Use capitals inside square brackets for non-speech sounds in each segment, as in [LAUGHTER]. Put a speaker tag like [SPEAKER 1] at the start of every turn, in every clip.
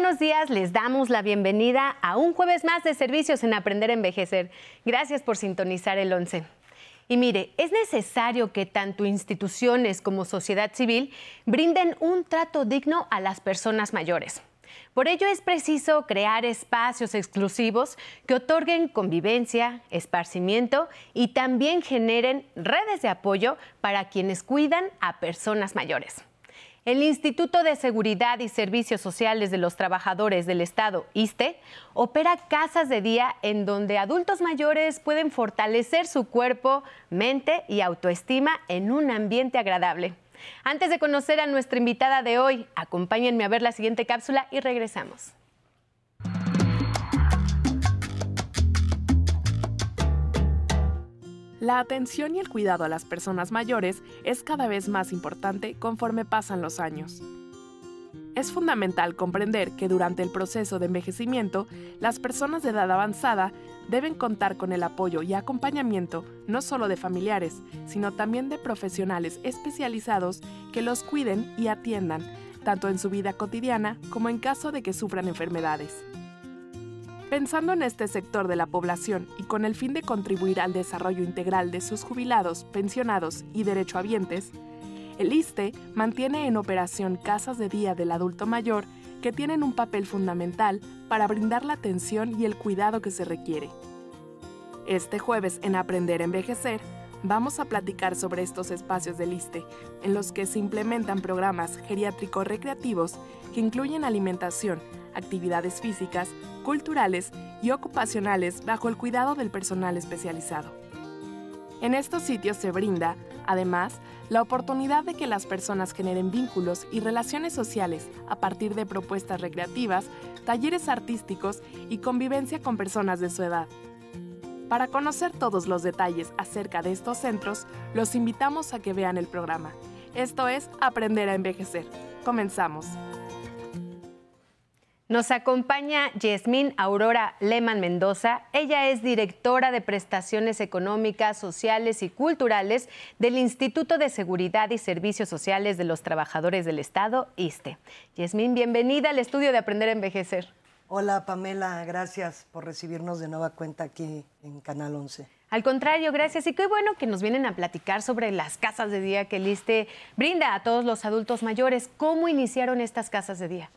[SPEAKER 1] Buenos días, les damos la bienvenida a un jueves más de servicios en Aprender a Envejecer. Gracias por sintonizar el 11. Y mire, es necesario que tanto instituciones como sociedad civil brinden un trato digno a las personas mayores. Por ello es preciso crear espacios exclusivos que otorguen convivencia, esparcimiento y también generen redes de apoyo para quienes cuidan a personas mayores. El Instituto de Seguridad y Servicios Sociales de los Trabajadores del Estado, ISTE, opera casas de día en donde adultos mayores pueden fortalecer su cuerpo, mente y autoestima en un ambiente agradable. Antes de conocer a nuestra invitada de hoy, acompáñenme a ver la siguiente cápsula y regresamos.
[SPEAKER 2] La atención y el cuidado a las personas mayores es cada vez más importante conforme pasan los años. Es fundamental comprender que durante el proceso de envejecimiento, las personas de edad avanzada deben contar con el apoyo y acompañamiento no solo de familiares, sino también de profesionales especializados que los cuiden y atiendan, tanto en su vida cotidiana como en caso de que sufran enfermedades. Pensando en este sector de la población y con el fin de contribuir al desarrollo integral de sus jubilados, pensionados y derechohabientes, el ISTE mantiene en operación casas de día del adulto mayor que tienen un papel fundamental para brindar la atención y el cuidado que se requiere. Este jueves en Aprender a Envejecer, vamos a platicar sobre estos espacios del ISTE, en los que se implementan programas geriátricos recreativos que incluyen alimentación, actividades físicas, culturales y ocupacionales bajo el cuidado del personal especializado. En estos sitios se brinda, además, la oportunidad de que las personas generen vínculos y relaciones sociales a partir de propuestas recreativas, talleres artísticos y convivencia con personas de su edad. Para conocer todos los detalles acerca de estos centros, los invitamos a que vean el programa. Esto es Aprender a Envejecer. Comenzamos.
[SPEAKER 1] Nos acompaña Yasmín Aurora Leman Mendoza. Ella es directora de prestaciones económicas, sociales y culturales del Instituto de Seguridad y Servicios Sociales de los Trabajadores del Estado, ISTE. Yasmín, bienvenida al estudio de Aprender a Envejecer.
[SPEAKER 3] Hola Pamela, gracias por recibirnos de nueva cuenta aquí en Canal 11.
[SPEAKER 1] Al contrario, gracias. Y qué bueno que nos vienen a platicar sobre las casas de día que el ISTE brinda a todos los adultos mayores. ¿Cómo iniciaron estas casas de día?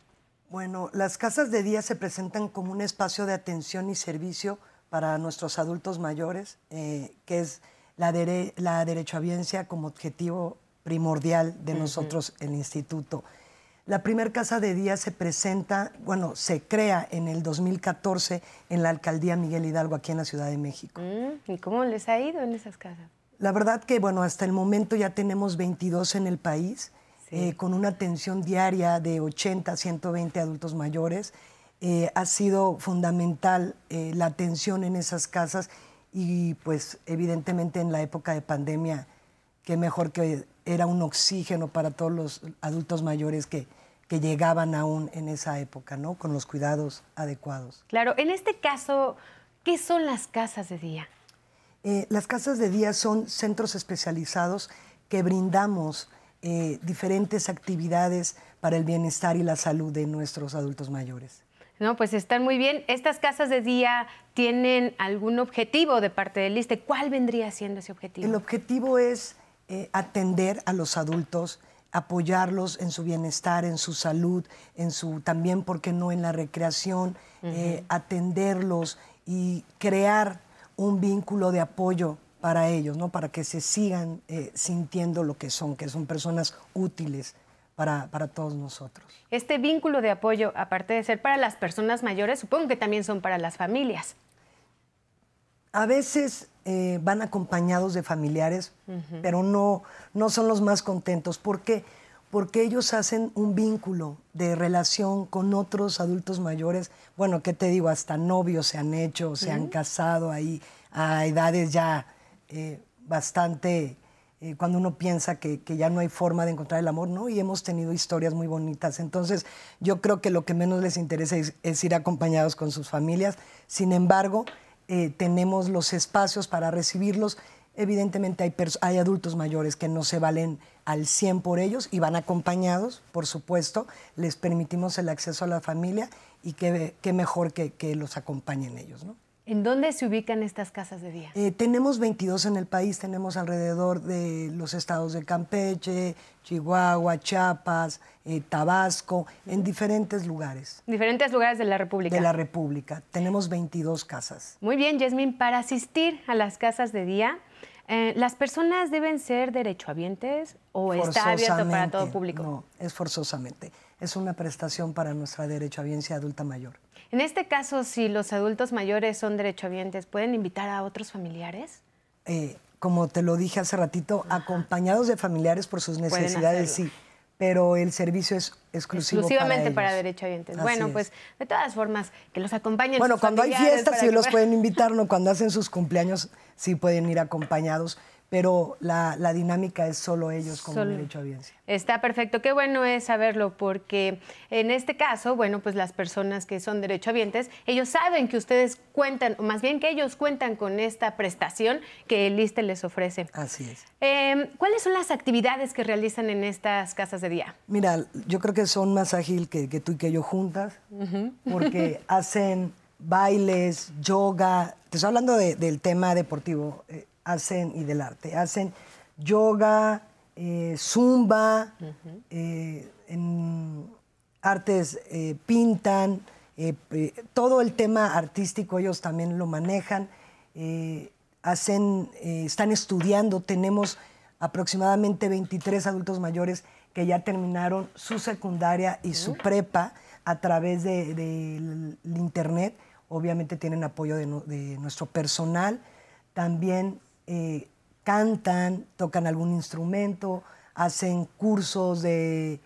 [SPEAKER 3] Bueno, las casas de día se presentan como un espacio de atención y servicio para nuestros adultos mayores, eh, que es la, dere la derechohabiencia como objetivo primordial de nosotros, el instituto. La primera casa de día se presenta, bueno, se crea en el 2014 en la alcaldía Miguel Hidalgo, aquí en la Ciudad de México.
[SPEAKER 1] Mm, ¿Y cómo les ha ido en esas casas?
[SPEAKER 3] La verdad que, bueno, hasta el momento ya tenemos 22 en el país eh, con una atención diaria de 80 a 120 adultos mayores. Eh, ha sido fundamental eh, la atención en esas casas y pues evidentemente en la época de pandemia, qué mejor que era un oxígeno para todos los adultos mayores que, que llegaban aún en esa época, ¿no? Con los cuidados adecuados.
[SPEAKER 1] Claro, en este caso, ¿qué son las casas de día?
[SPEAKER 3] las casas de día son centros especializados que brindamos eh, diferentes actividades para el bienestar y la salud de nuestros adultos mayores.
[SPEAKER 1] No, pues están muy bien. ¿Estas casas de día tienen algún objetivo de parte del ISTE? ¿Cuál vendría siendo ese objetivo?
[SPEAKER 3] El objetivo es eh, atender a los adultos, apoyarlos en su bienestar, en su salud, en su también, ¿por qué no?, en la recreación, eh, atenderlos y crear un vínculo de apoyo para ellos, ¿no? para que se sigan eh, sintiendo lo que son, que son personas útiles para, para, todos nosotros.
[SPEAKER 1] Este vínculo de apoyo, aparte de ser para las personas mayores, supongo que también son para las familias.
[SPEAKER 3] A veces eh, van acompañados de familiares, pero no, no son los más contentos. ¿Por qué? Porque ellos hacen un vínculo de relación con otros adultos mayores. Bueno, ¿qué te digo? Hasta novios se han hecho, se han casado ahí a edades ya eh, bastante, eh, cuando uno piensa que, ya no hay forma de encontrar el amor, ¿no? Y hemos tenido historias muy bonitas. Entonces, yo creo que lo que menos les interesa es, ir acompañados con sus familias. Sin embargo, eh, tenemos los espacios para recibirlos. Evidentemente hay, adultos mayores que no se valen al 100 por ellos y van acompañados, por supuesto. Les permitimos el acceso a la familia y qué, qué mejor que, que los acompañen ellos, ¿no?
[SPEAKER 1] ¿En dónde se ubican estas casas de día?
[SPEAKER 3] Eh, tenemos 22 en el país, tenemos alrededor de los estados de Campeche, Chihuahua, Chiapas, eh, Tabasco, en diferentes lugares.
[SPEAKER 1] Diferentes lugares de la República.
[SPEAKER 3] De la República. Tenemos 22 casas.
[SPEAKER 1] Muy bien, Yasmín, para asistir a las casas de día, eh, ¿las personas deben ser derechohabientes o está abierto para todo público?
[SPEAKER 3] No, es forzosamente. Es una prestación para nuestra derechohabiencia adulta mayor.
[SPEAKER 1] En este caso, si los adultos mayores son derechohabientes, ¿pueden invitar a otros familiares?
[SPEAKER 3] Eh, como te lo dije hace ratito, acompañados de familiares por sus necesidades, sí. Pero el servicio es exclusivo
[SPEAKER 1] exclusivamente
[SPEAKER 3] para,
[SPEAKER 1] para derechohabientes. bueno, pues de todas formas, que los acompañen.
[SPEAKER 3] Bueno, cuando hay fiestas sí los pueden [LAUGHS] invitar, no cuando hacen sus cumpleaños sí pueden ir acompañados pero la, dinámica es solo ellos como derecho a audiencia.
[SPEAKER 1] Está perfecto, qué bueno es saberlo, porque en este caso, bueno, pues las personas que son derechohabientes, ellos saben que ustedes cuentan, o más bien que ellos cuentan con esta prestación que el ISTE les ofrece.
[SPEAKER 3] Así es.
[SPEAKER 1] Em, ¿Cuáles son las actividades que realizan en estas casas de día?
[SPEAKER 3] Mira, yo creo que son más ágil que, tú y que yo juntas, porque [LAUGHS] hacen bailes, yoga, te estoy hablando del tema deportivo. Eh, hacen y del arte. Hacen yoga, eh, zumba, eh, en artes eh, pintan, todo el tema artístico ellos también lo manejan. hacen, están estudiando, tenemos aproximadamente 23 adultos mayores que ya terminaron su secundaria y su prepa a través del de, internet. Obviamente tienen apoyo de, de nuestro personal. También eh, cantan, tocan algún instrumento, hacen cursos de,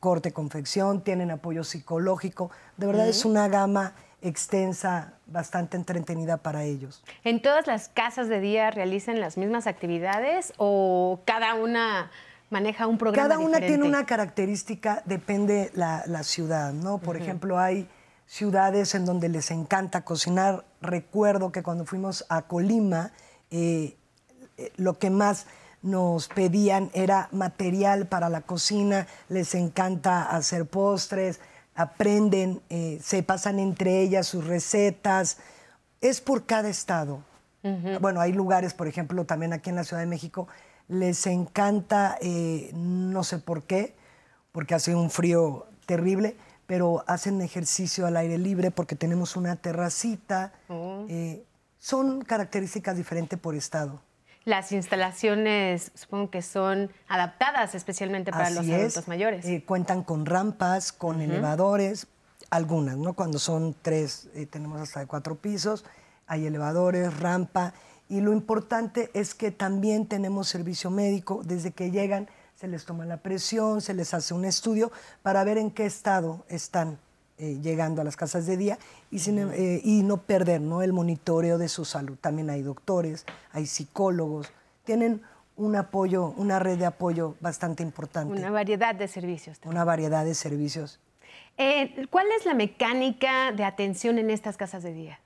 [SPEAKER 3] corte confección, tienen apoyo psicológico. De verdad es una gama extensa, bastante entretenida para ellos.
[SPEAKER 1] ¿En todas las casas de día realizan las mismas actividades o cada una maneja un programa
[SPEAKER 3] Cada una tiene una característica, depende la, la ciudad, ¿no? Por ejemplo, hay ciudades en donde les encanta cocinar. Recuerdo que cuando fuimos a Colima, eh, eh, lo que más nos pedían era material para la cocina, les encanta hacer postres, aprenden, eh, se pasan entre ellas sus recetas. Es por cada estado. Bueno, hay lugares, por ejemplo, también aquí en la Ciudad de México, les encanta, no sé por qué, porque hace un frío terrible, pero hacen ejercicio al aire libre porque tenemos una terracita. Oh son características diferentes por estado.
[SPEAKER 1] Las instalaciones supongo que son adaptadas especialmente para los adultos mayores.
[SPEAKER 3] Eh, cuentan con rampas, con elevadores, algunas, ¿no? Cuando son tres, eh, tenemos hasta de cuatro pisos, hay elevadores, rampa. Y lo importante es que también tenemos servicio médico. Desde que llegan se les toma la presión, se les hace un estudio para ver en qué estado están eh, llegando a las casas de día y, eh, y no perder ¿no? el monitoreo de su salud. También hay doctores, hay psicólogos, tienen un apoyo, una red de apoyo bastante importante.
[SPEAKER 1] Una variedad de servicios.
[SPEAKER 3] Una variedad de servicios.
[SPEAKER 1] Eh, ¿Cuál es la mecánica de atención en estas casas de día?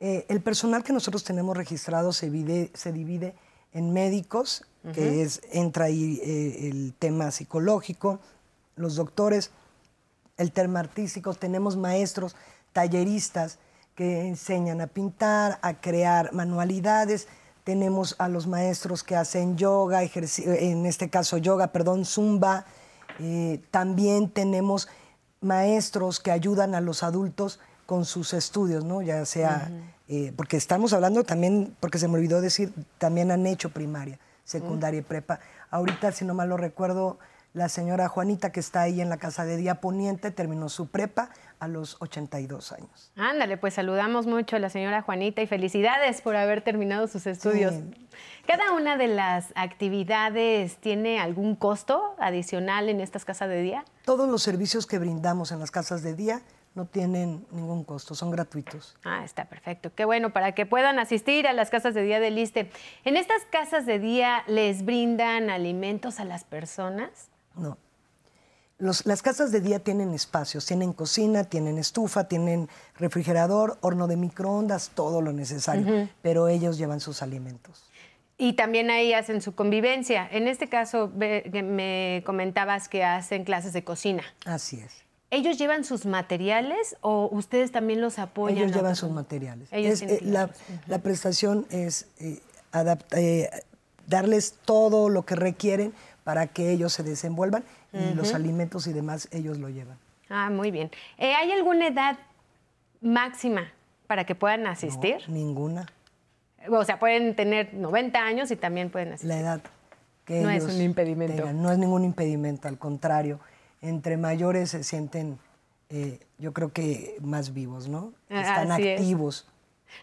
[SPEAKER 3] el personal que nosotros tenemos registrado se divide, se divide en médicos, que es, entra ahí el tema psicológico, los doctores, el tema artístico, tenemos maestros, talleristas que enseñan a pintar, a crear manualidades, tenemos a los maestros que hacen yoga, en este caso yoga, perdón, zumba, eh, también tenemos maestros que ayudan a los adultos con sus estudios, ¿no? Ya sea, eh, porque estamos hablando también, porque se me olvidó decir, también han hecho primaria, secundaria y prepa. Ahorita, si no mal lo recuerdo, la señora Juanita, que está ahí en la casa de Día Poniente, terminó su prepa a los 82 años.
[SPEAKER 1] Ándale, pues saludamos mucho a la señora Juanita y felicidades por haber terminado sus estudios. ¿Cada una de las actividades tiene algún costo adicional en estas casas de día?
[SPEAKER 3] Todos los servicios que brindamos en las casas de día no tienen ningún costo, son gratuitos.
[SPEAKER 1] Ah, está perfecto. Qué bueno, para que puedan asistir a las casas de día del ISTE. ¿En estas casas de día les brindan alimentos a las personas?
[SPEAKER 3] No. las casas de día tienen espacios, tienen cocina, tienen estufa, tienen refrigerador, horno de microondas, todo lo necesario, pero ellos llevan sus alimentos.
[SPEAKER 1] Y también ahí hacen su convivencia. En este caso, me comentabas que hacen clases de cocina.
[SPEAKER 3] Así es.
[SPEAKER 1] ¿Ellos llevan sus materiales o ustedes también los apoyan?
[SPEAKER 3] Ellos llevan sus materiales. Eh, la, prestación es eh, eh, darles todo lo que requieren para que ellos se desenvuelvan y los alimentos y demás ellos lo llevan.
[SPEAKER 1] Ah, muy bien. ¿Hay alguna edad máxima para que puedan asistir?
[SPEAKER 3] ninguna.
[SPEAKER 1] O sea, pueden tener 90 años y también pueden asistir.
[SPEAKER 3] La edad.
[SPEAKER 1] Que no es un impedimento.
[SPEAKER 3] no es ningún impedimento, al contrario entre mayores se sienten, eh, yo creo que más vivos, ¿no? Ah, Están activos.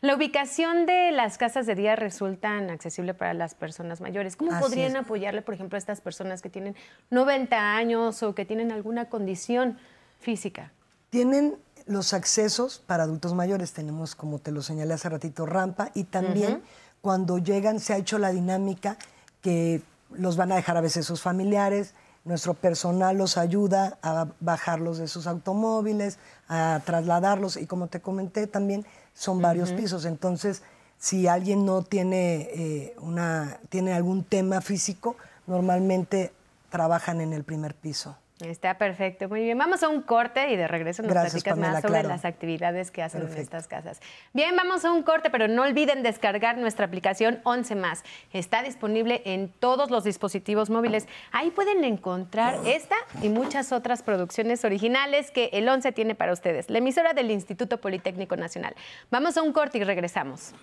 [SPEAKER 1] La ubicación de las casas de día resulta accesible para las personas mayores. ¿Cómo podrían apoyarle, por ejemplo, a estas personas que tienen 90 años o que tienen alguna condición física?
[SPEAKER 3] Tienen los accesos para adultos mayores. Tenemos, como te lo señalé hace ratito, rampa y también cuando llegan se ha hecho la dinámica que los van a dejar a veces sus familiares, nuestro personal los ayuda a bajarlos de sus automóviles, a trasladarlos y como te comenté también son varios pisos. Entonces, si alguien no tiene, eh, una, tiene algún tema físico, normalmente trabajan en el primer piso.
[SPEAKER 1] Está perfecto, muy bien. Vamos a un corte y de regreso nos platicas más sobre las actividades que hacen en estas casas. Bien, vamos a un corte, pero no olviden descargar nuestra aplicación 11 más. Está disponible en todos los dispositivos móviles. Ahí pueden encontrar esta y muchas otras producciones originales que el 11 tiene para ustedes. La emisora del Instituto Politécnico Nacional. Vamos a un corte y regresamos.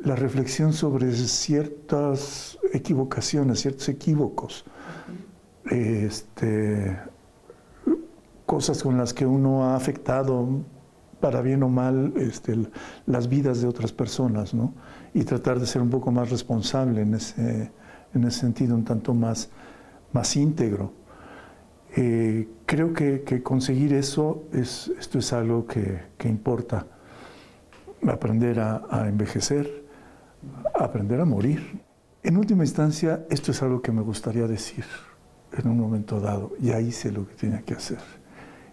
[SPEAKER 4] La reflexión sobre ciertas equivocaciones, ciertos equívocos este, cosas con las que uno ha afectado para bien o mal este, las vidas de otras personas, ¿no? Y tratar de ser un poco más responsable en ese, en ese sentido, un tanto más, más íntegro. Eh, creo que, conseguir eso, es, esto es algo que, importa. Aprender a, a envejecer, aprender a morir. En última instancia, esto es algo que me gustaría decir en un momento dado. Ya hice lo que tenía que hacer.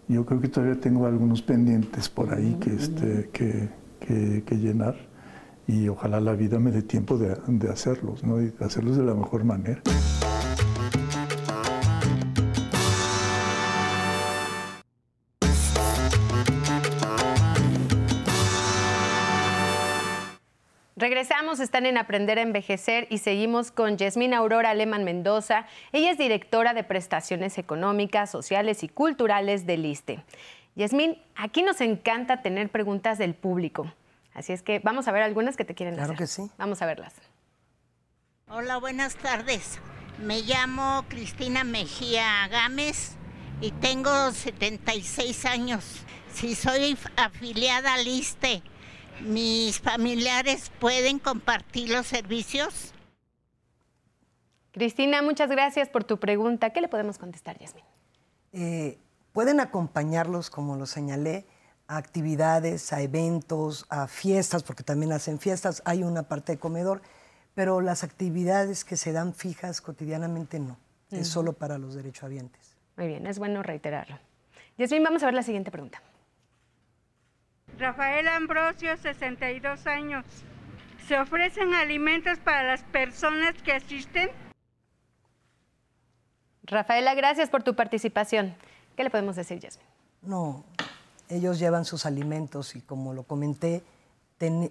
[SPEAKER 4] Yo creo que todavía tengo algunos pendientes por ahí que, este, que, que, llenar y ojalá la vida me dé tiempo de, de hacerlos, ¿no? y de hacerlos de la mejor manera.
[SPEAKER 1] Regresamos, están en Aprender a Envejecer y seguimos con Yasmín Aurora Aleman Mendoza. Ella es directora de prestaciones económicas, sociales y culturales del ISTE. Yasmín, aquí nos encanta tener preguntas del público. Así es que vamos a ver algunas que te quieren
[SPEAKER 3] hacer.
[SPEAKER 1] Claro
[SPEAKER 3] que sí.
[SPEAKER 1] Vamos a verlas.
[SPEAKER 5] Hola, buenas tardes. Me llamo Cristina Mejía Gámez y tengo 76 años. Si soy afiliada al ISTE, mis familiares pueden compartir los servicios?
[SPEAKER 1] Cristina, muchas gracias por tu pregunta. ¿Qué le podemos contestar, Yasmin?
[SPEAKER 3] Eh, pueden acompañarlos, como lo señalé, a actividades, a eventos, a fiestas, porque también hacen fiestas. Hay una parte de comedor, pero las actividades que se dan fijas cotidianamente no. Es solo para los derechohabientes.
[SPEAKER 1] Muy bien, es bueno reiterarlo. Yasmin, vamos a ver la siguiente pregunta.
[SPEAKER 6] Rafael Ambrosio, 62 años. ¿Se ofrecen alimentos para las personas que asisten?
[SPEAKER 1] Rafaela, gracias por tu participación. ¿Qué le podemos decir, Yasmin?
[SPEAKER 3] No, ellos llevan sus alimentos y como lo comenté,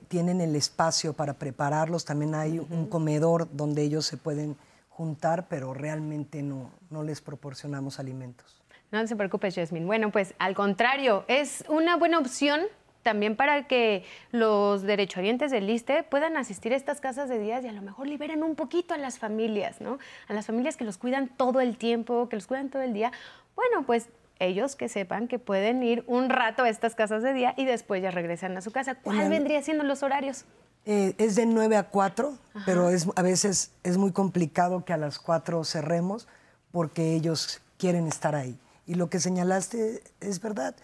[SPEAKER 3] tienen el espacio para prepararlos. También hay un comedor donde ellos se pueden juntar, pero realmente no, no les proporcionamos alimentos.
[SPEAKER 1] No se preocupe, Yasmin. Bueno, pues al contrario, es una buena opción también para que los derechohabientes del ISTE puedan asistir a estas casas de días y a lo mejor liberen un poquito a las familias, ¿no? A las familias que los cuidan todo el tiempo, que los cuidan todo el día. Bueno, pues ellos que sepan que pueden ir un rato a estas casas de día y después ya regresan a su casa. ¿Cuál vendría siendo los horarios?
[SPEAKER 3] Eh, es de 9 a 4, pero es, a veces es muy complicado que a las 4 cerremos porque ellos quieren estar ahí. Y lo que señalaste es verdad.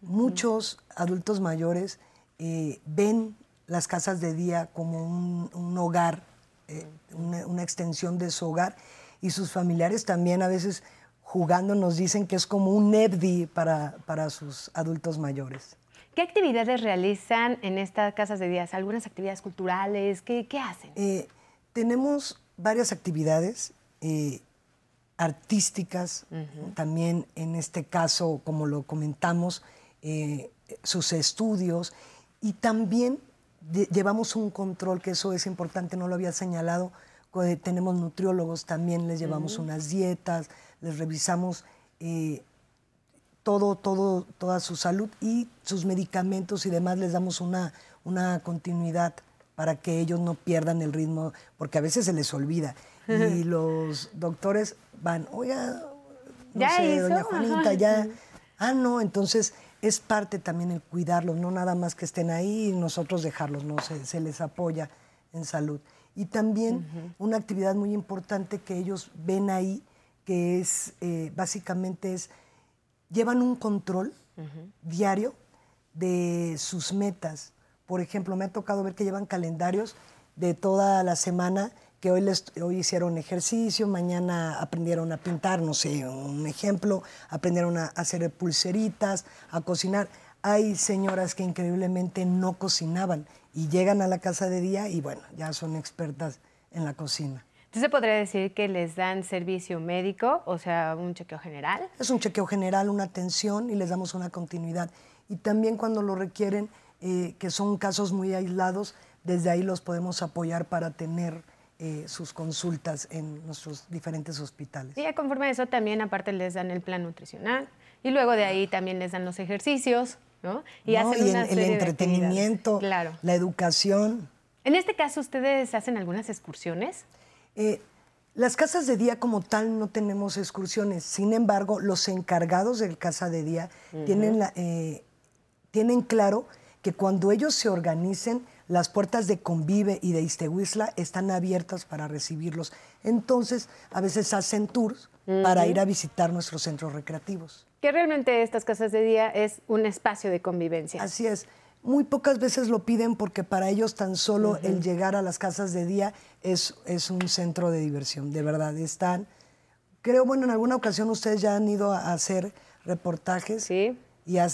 [SPEAKER 3] Muchos adultos mayores eh, ven las casas de día como un, hogar, eh, una, extensión de su hogar, y sus familiares también a veces jugando nos dicen que es como un NEPDI para, para sus adultos mayores.
[SPEAKER 1] ¿Qué actividades realizan en estas casas de días? ¿Algunas actividades culturales? ¿Qué, qué hacen?
[SPEAKER 3] Eh, tenemos varias actividades eh, artísticas, también en este caso, como lo comentamos, eh, sus estudios y también llevamos un control, que eso es importante, no lo había señalado, tenemos nutriólogos también, les llevamos unas dietas, les revisamos eh, todo, todo, toda su salud y sus medicamentos y demás, les damos una, una continuidad para que ellos no pierdan el ritmo, porque a veces se les olvida. [LAUGHS] Y los doctores van, oiga, no sé, doña Juanita, ya. Ah, no, entonces es parte también el cuidarlos, no nada más que estén ahí y nosotros dejarlos, no se, les apoya en salud. Y también una actividad muy importante que ellos ven ahí, que es eh, básicamente es, llevan un control diario de sus metas. Por ejemplo, me ha tocado ver que llevan calendarios de toda la semana que hoy, les, hoy hicieron ejercicio, mañana aprendieron a pintar, no sé, un ejemplo, aprendieron a hacer pulseritas, a cocinar. Hay señoras que increíblemente no cocinaban y llegan a la casa de día y bueno, ya son expertas en la cocina.
[SPEAKER 1] Entonces, ¿podría decir que les dan servicio médico, o sea, un chequeo general?
[SPEAKER 3] Es un chequeo general, una atención y les damos una continuidad. Y también cuando lo requieren, eh, que son casos muy aislados, desde ahí los podemos apoyar para tener eh, sus consultas en nuestros diferentes hospitales.
[SPEAKER 1] Y conforme a eso también aparte les dan el plan nutricional y luego de ahí también les dan los ejercicios, ¿no?
[SPEAKER 3] Y, hacen el entretenimiento, claro. la educación.
[SPEAKER 1] En este caso, ¿ustedes hacen algunas excursiones?
[SPEAKER 3] Eh, las casas de día como tal no tenemos excursiones, sin embargo, los encargados del casa de día tienen, la, eh, tienen claro que cuando ellos se organicen, las puertas de Convive y de Iztehuizla están abiertas para recibirlos. Entonces, a veces hacen tours para ir a visitar nuestros centros recreativos.
[SPEAKER 1] Que realmente estas casas de día es un espacio de convivencia.
[SPEAKER 3] Así es. Muy pocas veces lo piden porque para ellos tan solo el llegar a las casas de día es, es un centro de diversión. De verdad, están... Creo, bueno, en alguna ocasión ustedes ya han ido a hacer reportajes.
[SPEAKER 1] Sí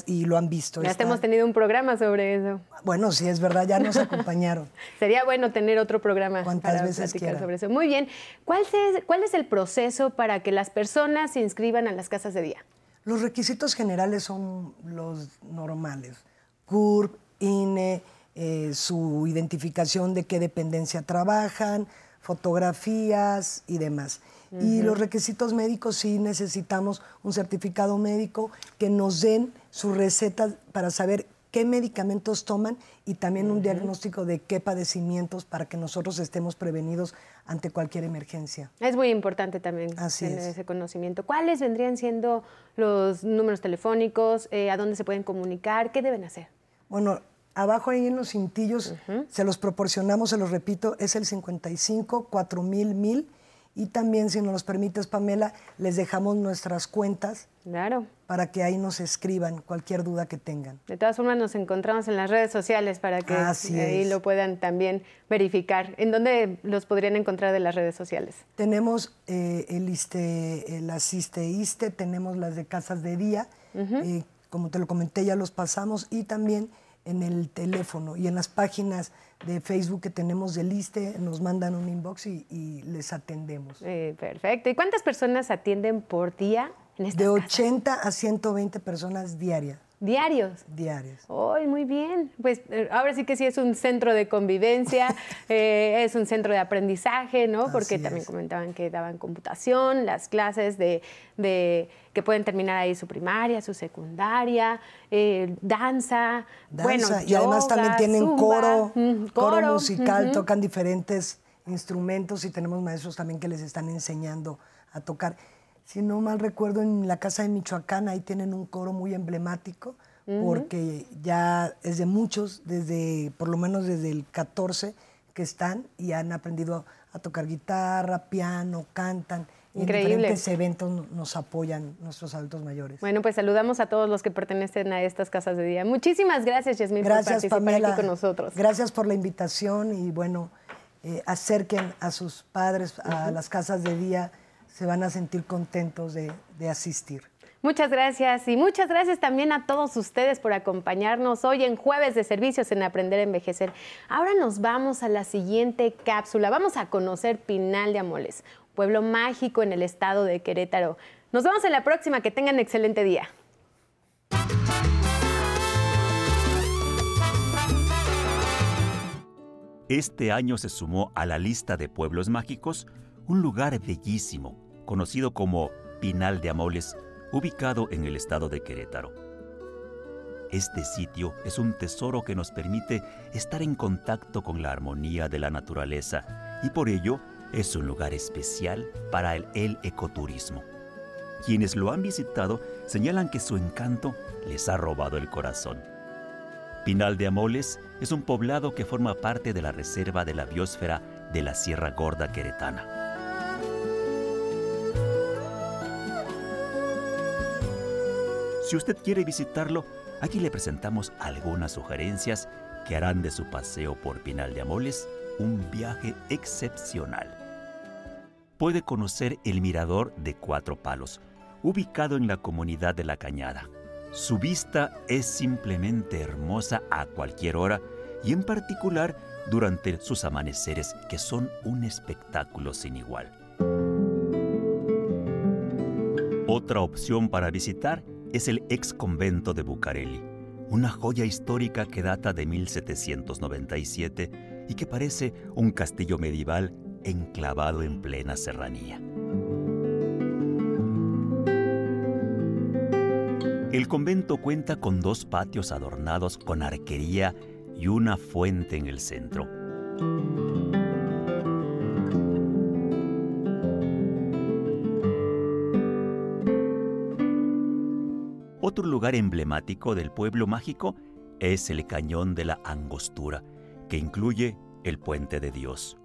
[SPEAKER 3] y, lo han visto.
[SPEAKER 1] Ya hemos tenido un programa sobre eso.
[SPEAKER 3] Bueno, sí, es verdad, ya nos [LAUGHS] acompañaron.
[SPEAKER 1] Sería bueno tener otro programa
[SPEAKER 3] para veces platicar
[SPEAKER 1] sobre eso. Muy bien. ¿Cuál es, ¿Cuál es el proceso para que las personas se inscriban a las casas de día?
[SPEAKER 3] Los requisitos generales son los normales. CURP, INE, eh, su identificación de qué dependencia trabajan, fotografías y demás. Y los requisitos médicos sí necesitamos un certificado médico que nos den su receta para saber qué medicamentos toman y también un diagnóstico de qué padecimientos para que nosotros estemos prevenidos ante cualquier emergencia.
[SPEAKER 1] Es muy importante también tener ese conocimiento. ¿Cuáles vendrían siendo los números telefónicos? Eh, ¿A dónde se pueden comunicar? ¿Qué deben hacer?
[SPEAKER 3] Bueno, abajo ahí en los cintillos se los proporcionamos, se los repito, es el 55 4000 mil y también, si nos los permites, Pamela, les dejamos nuestras cuentas.
[SPEAKER 1] Claro.
[SPEAKER 3] Para que ahí nos escriban cualquier duda que tengan.
[SPEAKER 1] De todas formas, nos encontramos en las redes sociales para que ahí lo puedan también verificar. ¿En dónde los podrían encontrar de las redes sociales?
[SPEAKER 3] Tenemos eh, el ISTE, el Asiste ISTE, tenemos las de casas de día. Eh, como te lo comenté, ya los pasamos. Y también en el teléfono y en las páginas de Facebook que tenemos del ISTE, nos mandan un inbox y, les atendemos.
[SPEAKER 1] Eh, perfecto. ¿Y cuántas personas atienden por día en
[SPEAKER 3] De 80 a 120 personas diarias.
[SPEAKER 1] ¿Diarios?
[SPEAKER 3] Diarios.
[SPEAKER 1] ¡Ay, muy bien! Pues eh, ahora sí que sí es un centro de convivencia, [LAUGHS] eh, es un centro de aprendizaje, ¿no? Porque también comentaban que daban computación, las clases de, que pueden terminar ahí su primaria, su secundaria, eh, danza, bueno,
[SPEAKER 3] y además también tienen coro, coro, musical, tocan diferentes instrumentos y tenemos maestros también que les están enseñando a tocar si no mal recuerdo, en la casa de Michoacán, ahí tienen un coro muy emblemático, porque ya es de muchos, desde, por lo menos desde el 14 que están y han aprendido a tocar guitarra, piano, cantan. Y en diferentes eventos nos apoyan nuestros adultos mayores.
[SPEAKER 1] Bueno, pues saludamos a todos los que pertenecen a estas casas de día. Muchísimas gracias, Yasmín, por participar aquí con nosotros.
[SPEAKER 3] Gracias por la invitación y bueno, eh, acerquen a sus padres a las casas de día se van a sentir contentos de, asistir.
[SPEAKER 1] Muchas gracias y muchas gracias también a todos ustedes por acompañarnos hoy en Jueves de Servicios en Aprender a Envejecer. Ahora nos vamos a la siguiente cápsula. Vamos a conocer Pinal de Amoles, pueblo mágico en el estado de Querétaro. Nos vemos en la próxima. Que tengan excelente día.
[SPEAKER 7] Este año se sumó a la lista de pueblos mágicos un lugar bellísimo, conocido como Pinal de Amoles, ubicado en el estado de Querétaro. Este sitio es un tesoro que nos permite estar en contacto con la armonía de la naturaleza y por ello es un lugar especial para el, ecoturismo. Quienes lo han visitado señalan que su encanto les ha robado el corazón. Pinal de Amoles es un poblado que forma parte de la Reserva de la Biosfera de la Sierra Gorda Queretana. Si usted quiere visitarlo, aquí le presentamos algunas sugerencias que harán de su paseo por Pinal de Amoles un viaje excepcional. Puede conocer el mirador de Cuatro Palos, ubicado en la comunidad de La Cañada. Su vista es simplemente hermosa a cualquier hora y en particular durante sus amaneceres que son un espectáculo sin igual. Otra opción para visitar es el ex convento de Bucareli, una joya histórica que data de 1797 y que parece un castillo medieval enclavado en plena serranía. El convento cuenta con dos patios adornados con arquería y una fuente en el centro. Otro lugar emblemático del pueblo mágico es el Cañón de la Angostura, que incluye el Puente de Dios.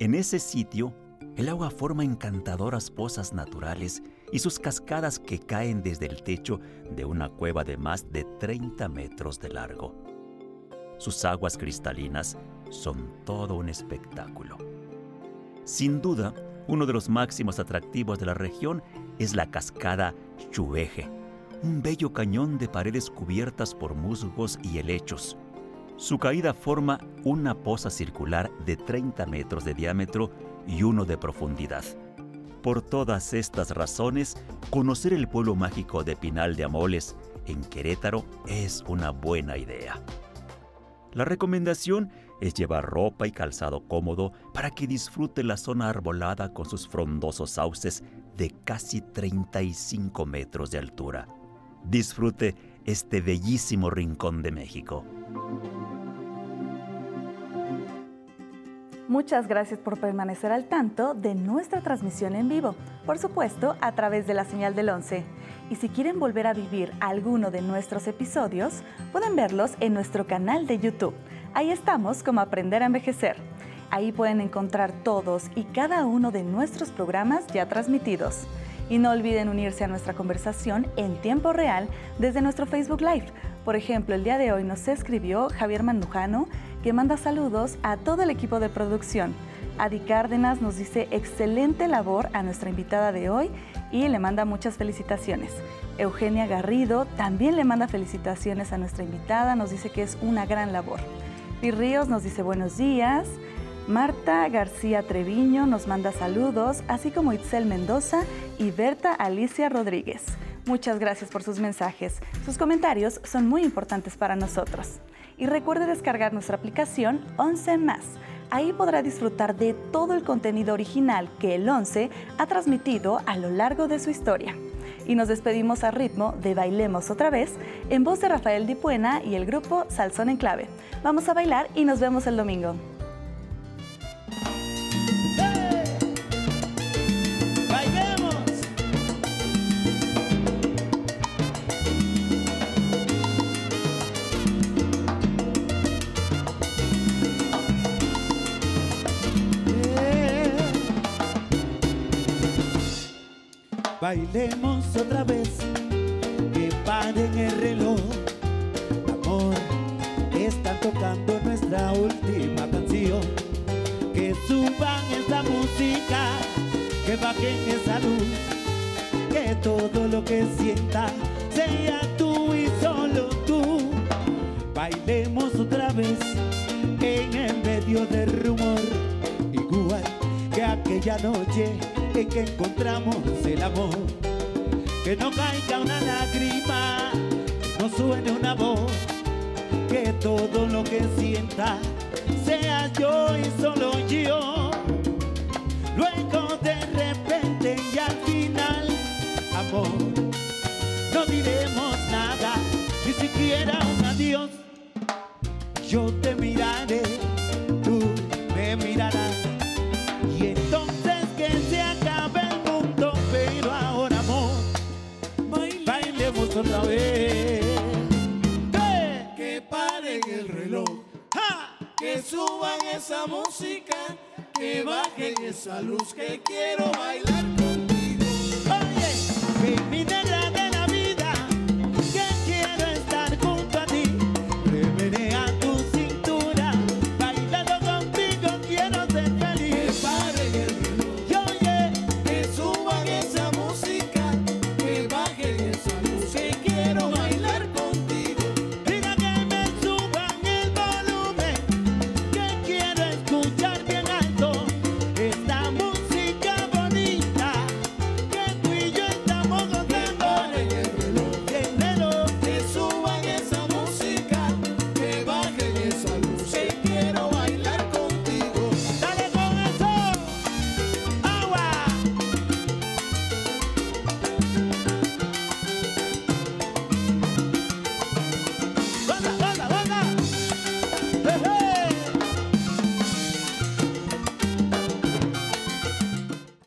[SPEAKER 7] En ese sitio, el agua forma encantadoras pozas naturales y sus cascadas que caen desde el techo de una cueva de más de 30 metros de largo. Sus aguas cristalinas son todo un espectáculo. Sin duda, uno de los máximos atractivos de la región es la cascada Chuveje, un bello cañón de paredes cubiertas por musgos y helechos. Su caída forma una poza circular de 30 metros de diámetro y uno de profundidad. Por todas estas razones, conocer el pueblo mágico de Pinal de Amoles en Querétaro es una buena idea. La recomendación es llevar ropa y calzado cómodo para que disfrute la zona arbolada con sus frondosos sauces de casi 35 metros de altura. Disfrute este bellísimo rincón de México.
[SPEAKER 8] Muchas gracias por permanecer al tanto de nuestra transmisión en vivo, por supuesto a través de la señal del 11. Y si quieren volver a vivir alguno de nuestros episodios, pueden verlos en nuestro canal de YouTube. Ahí estamos como Aprender a Envejecer. Ahí pueden encontrar todos y cada uno de nuestros programas ya transmitidos. Y no olviden unirse a nuestra conversación en tiempo real desde nuestro Facebook Live. Por ejemplo, el día de hoy nos escribió Javier Mandujano, que manda saludos a todo el equipo de producción. Adi Cárdenas nos dice excelente labor a nuestra invitada de hoy y le manda muchas felicitaciones. Eugenia Garrido también le manda felicitaciones a nuestra invitada, nos dice que es una gran labor. Pi Ríos nos dice buenos días. Marta García Treviño nos manda saludos, así como Itzel Mendoza y Berta Alicia Rodríguez. Muchas gracias por sus mensajes. Sus comentarios son muy importantes para nosotros y recuerde descargar nuestra aplicación 11 más. Ahí podrá disfrutar de todo el contenido original que el 11 ha transmitido a lo largo de su historia. Y nos despedimos a ritmo de Bailemos otra vez en voz de Rafael Dipuena y el grupo Salsón en Clave. Vamos a bailar y nos vemos el domingo.
[SPEAKER 9] Bailemos otra vez, que paren el reloj. Amor, están tocando nuestra última canción. Que suban esa música, que bajen esa luz. que todo lo que sienta sea tú y solo tú. Bailemos otra vez en el medio del rumor, aquella noche en que encontramos el amor. Que no caiga una lágrima, no suene una voz, que todo lo que sienta sea yo y solo yo. Luego de repente y al final, amor, no diremos nada, ni siquiera un adiós. Yo te miraré,
[SPEAKER 10] esa música, que bajen esa luz que quiero bailar
[SPEAKER 9] mi